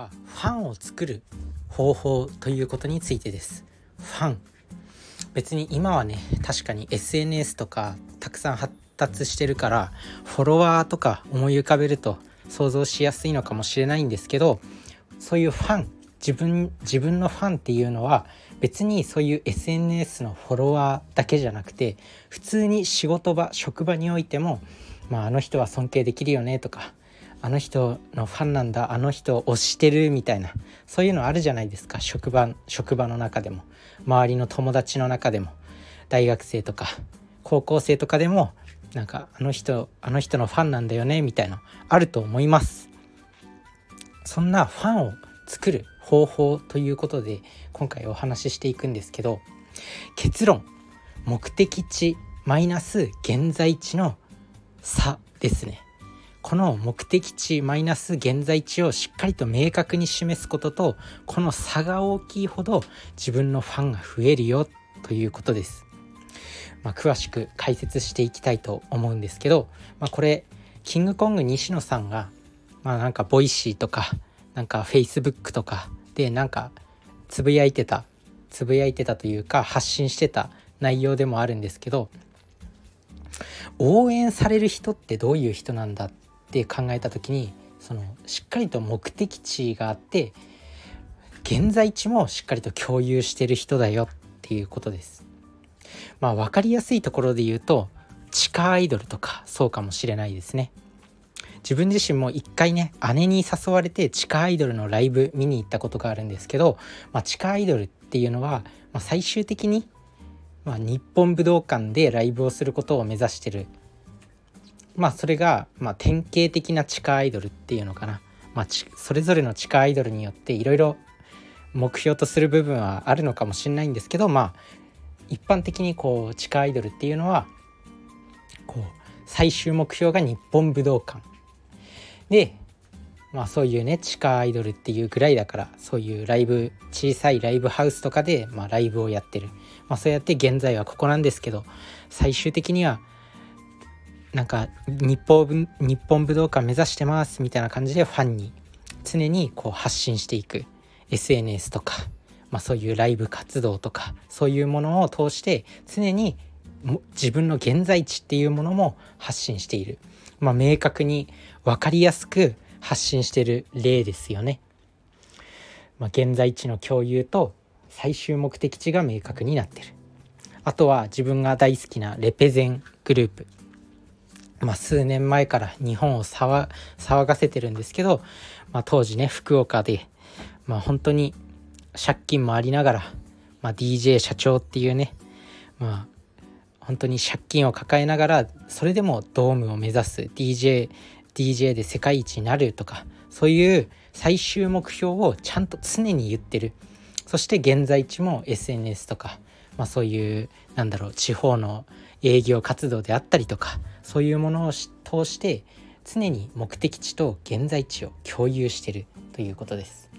はファンを作る方法ということについてです。ファン。別に今はね確かに SNS とかたくさん発達してるからフォロワーとか思い浮かべると想像しやすいのかもしれないんですけどそういうファン自分自分のファンっていうのは別にそういう SNS のフォロワーだけじゃなくて普通に仕事場職場においても、まあ、あの人は尊敬できるよねとかあの人のファンなんだあの人を推してるみたいなそういうのあるじゃないですか。職場職場の中でも。周りの友達の中でも。大学生とか高校生とかでもなんかあの人あの人のファンなんだよねみたいなあると思います。そんなファンを作る方法ということで今回お話ししていくんですけど結論。目的地マイナス現在地の差ですね。この目的地マイナス現在地をしっかりと明確に示すこととこの差が大きいほど自分のファンが増えるよということです。まあ、詳しく解説していきたいと思うんですけど、まあ、これキングコング西野さんが、まあ、なんか Voicy とかなんかフェイスブックとかでなんかつぶやいてたつぶやいてたというか発信してた内容でもあるんですけど応援される人ってどういう人なんだっって考えた時にそのしっかりと目的地があって現在地もしっかりと共有してる人だよっていうことです。まあ分かりやすいところで言うと地下アイドルとかそうかもしれないですね。自分自身も一回ね姉に誘われて地下アイドルのライブ見に行ったことがあるんですけど、まあ、地下アイドルっていうのは、まあ、最終的に、まあ、日本武道館でライブをすることを目指してるまあそれが、まあ、典型的な地下アイドルっていうのかな、まあ、それぞれの地下アイドルによっていろいろ目標とする部分はあるのかもしれないんですけどまあ一般的にこう地下アイドルっていうのはこう最終目標が日本武道館。でまあそういうね地下アイドルっていうぐらいだからそういうライブ小さいライブハウスとかで、まあ、ライブをやってる、まあ、そうやって現在はここなんですけど最終的にはなんか日本日本武道館目指してますみたいな感じでファンに常にこう発信していく SNS とか、まあ、そういうライブ活動とかそういうものを通して常に自分の現在地っていうものも発信している、まあ、明確に分かりやすく発信してる例ですよね。まあ、現在地の共有と最終目的地が明確になってる。あとは自分が大好きなレペゼングループまあ、数年前から日本を騒がせてるんですけど、まあ、当時ね福岡で、まあ、本当に借金もありながら、まあ、DJ 社長っていうね、まあ、本当に借金を抱えながらそれでもドームを目指す DJ, DJ で世界一になるとかそういう最終目標をちゃんと常に言ってる。そして現在地も SNS とか、まあ、そういうなんだろう地方の営業活動であったりとかそういうものを通して常に目的地と現在地を共有してるということです。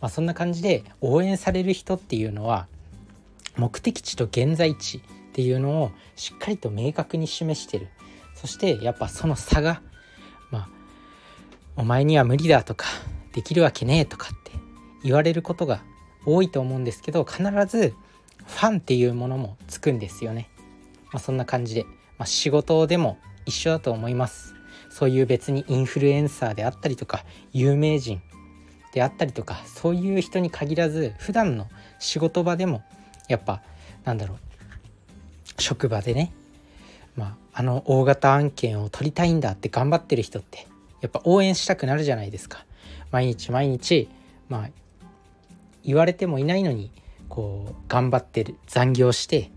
まあ、そんな感じで応援される人っていうのは目的地と現在地っていうのをしっかりと明確に示してるそしてやっぱその差がまあお前には無理だとかできるわけねえとかって言われることが多いと思うんですけど必ずファンっていうものもつくんですよね。まあ、そんな感じで、まあ、仕事でも一緒だと思います。そういう別にインフルエンサーであったりとか有名人であったりとかそういう人に限らず普段の仕事場でもやっぱなんだろう職場でねまあ、あの大型案件を取りたいんだって頑張ってる人ってやっぱ応援したくなるじゃないですか。毎日毎日まあ言われてもいないのにこう頑張ってる残業して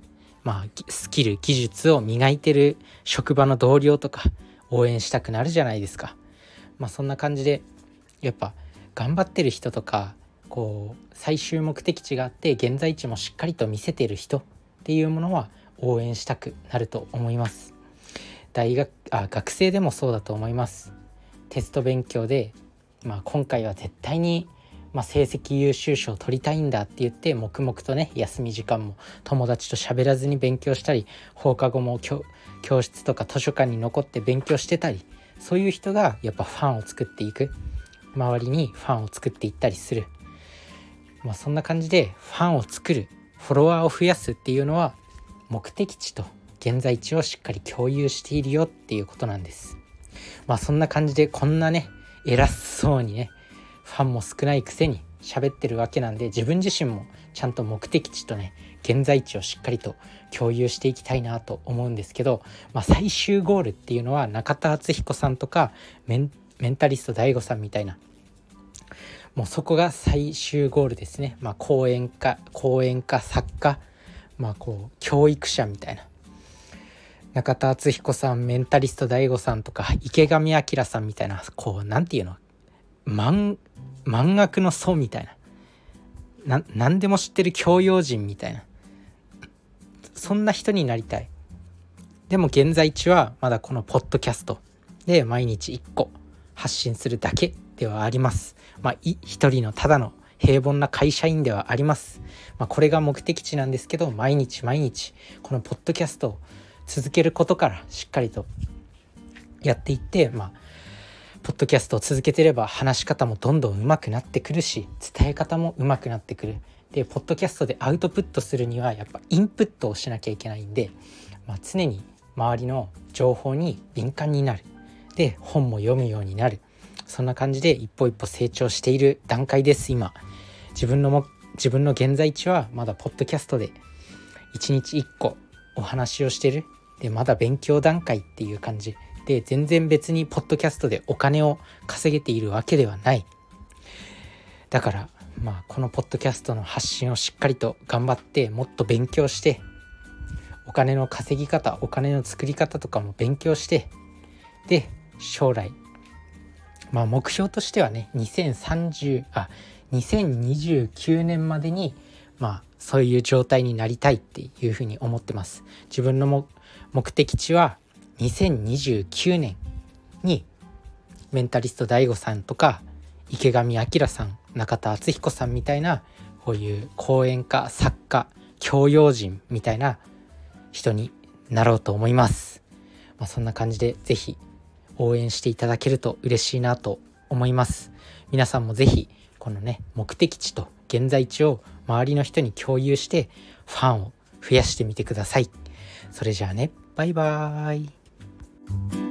まあ、スキル技術を磨いてる職場の同僚とか応援したくなるじゃないですか。まあ、そんな感じでやっぱ頑張ってる人とかこう最終目的地があって現在地もしっかりと見せてる人っていうものは応援したくなると思います。大学あ学生でもそうだと思います。テスト勉強で、まあ、今回は絶対にまあ、成績優秀賞を取りたいんだって言って黙々とね休み時間も友達と喋らずに勉強したり放課後も教室とか図書館に残って勉強してたりそういう人がやっぱファンを作っていく。周りにファンを作っていったりする、まあ、そんな感じでファンを作るフォロワーを増やすっていうのは目的地と現在地をしっかり共有しているよっていうことなんです。まあそんな感じでこんなね偉そうにねファンも少ないくせに喋ってるわけなんで自分自身もちゃんと目的地とね現在地をしっかりと共有していきたいなと思うんですけど、まあ、最終ゴールっていうのは中田敦彦さんとかメンタリスト DAIGO さんみたいな。もうそこが最終ゴールですね。まあ、講演家講演家作家、まあ、こう教育者みたいな。中田敦彦さんメンタリスト DAIGO さんとか池上彰さんみたいなこう何て言うの？漫漫学の祖みたいな。何でも知ってる教養人みたいな。そんな人になりたい。でも現在地はまだこのポッドキャスト。で毎日1個発信するだけではあります。まあ一人のただの平凡な会社員ではあります、まあ、これが目的地なんですけど毎日毎日このポッドキャストを続けることからしっかりとやっていってまあポッドキャストを続けてれば話し方もどんどん上手くなってくるし伝え方も上手くなってくる。でポッドキャストでアウトプットするにはやっぱインプットをしなきゃいけないんで、まあ、常に周りの情報に敏感になる。で本も読むようになる。そんな感じで一歩一歩成長している段階です今。自分のも自分の現在地はまだポッドキャストで1日1個お話をしてる。でまだ勉強段階っていう感じ。全然別にポッドキャストでお金を稼げているわけではない。だからまあこのポッドキャストの発信をしっかりと頑張ってもっと勉強してお金の稼ぎ方お金の作り方とかも勉強してで将来まあ目標としてはね2030あ2029年までにまあそういう状態になりたいっていうふうに思ってます。自分の目的地は2029年にメンタリスト DAIGO さんとか池上彰さん中田敦彦さんみたいなこういう講演家作家教養人みたいな人になろうと思います。まあ、そんな感じで是非応援していただけると嬉しいなと思います。皆さんも是非このね目的地と現在地を周りの人に共有してファンを増やしてみてください。それじゃあねバイバーイ。Bye.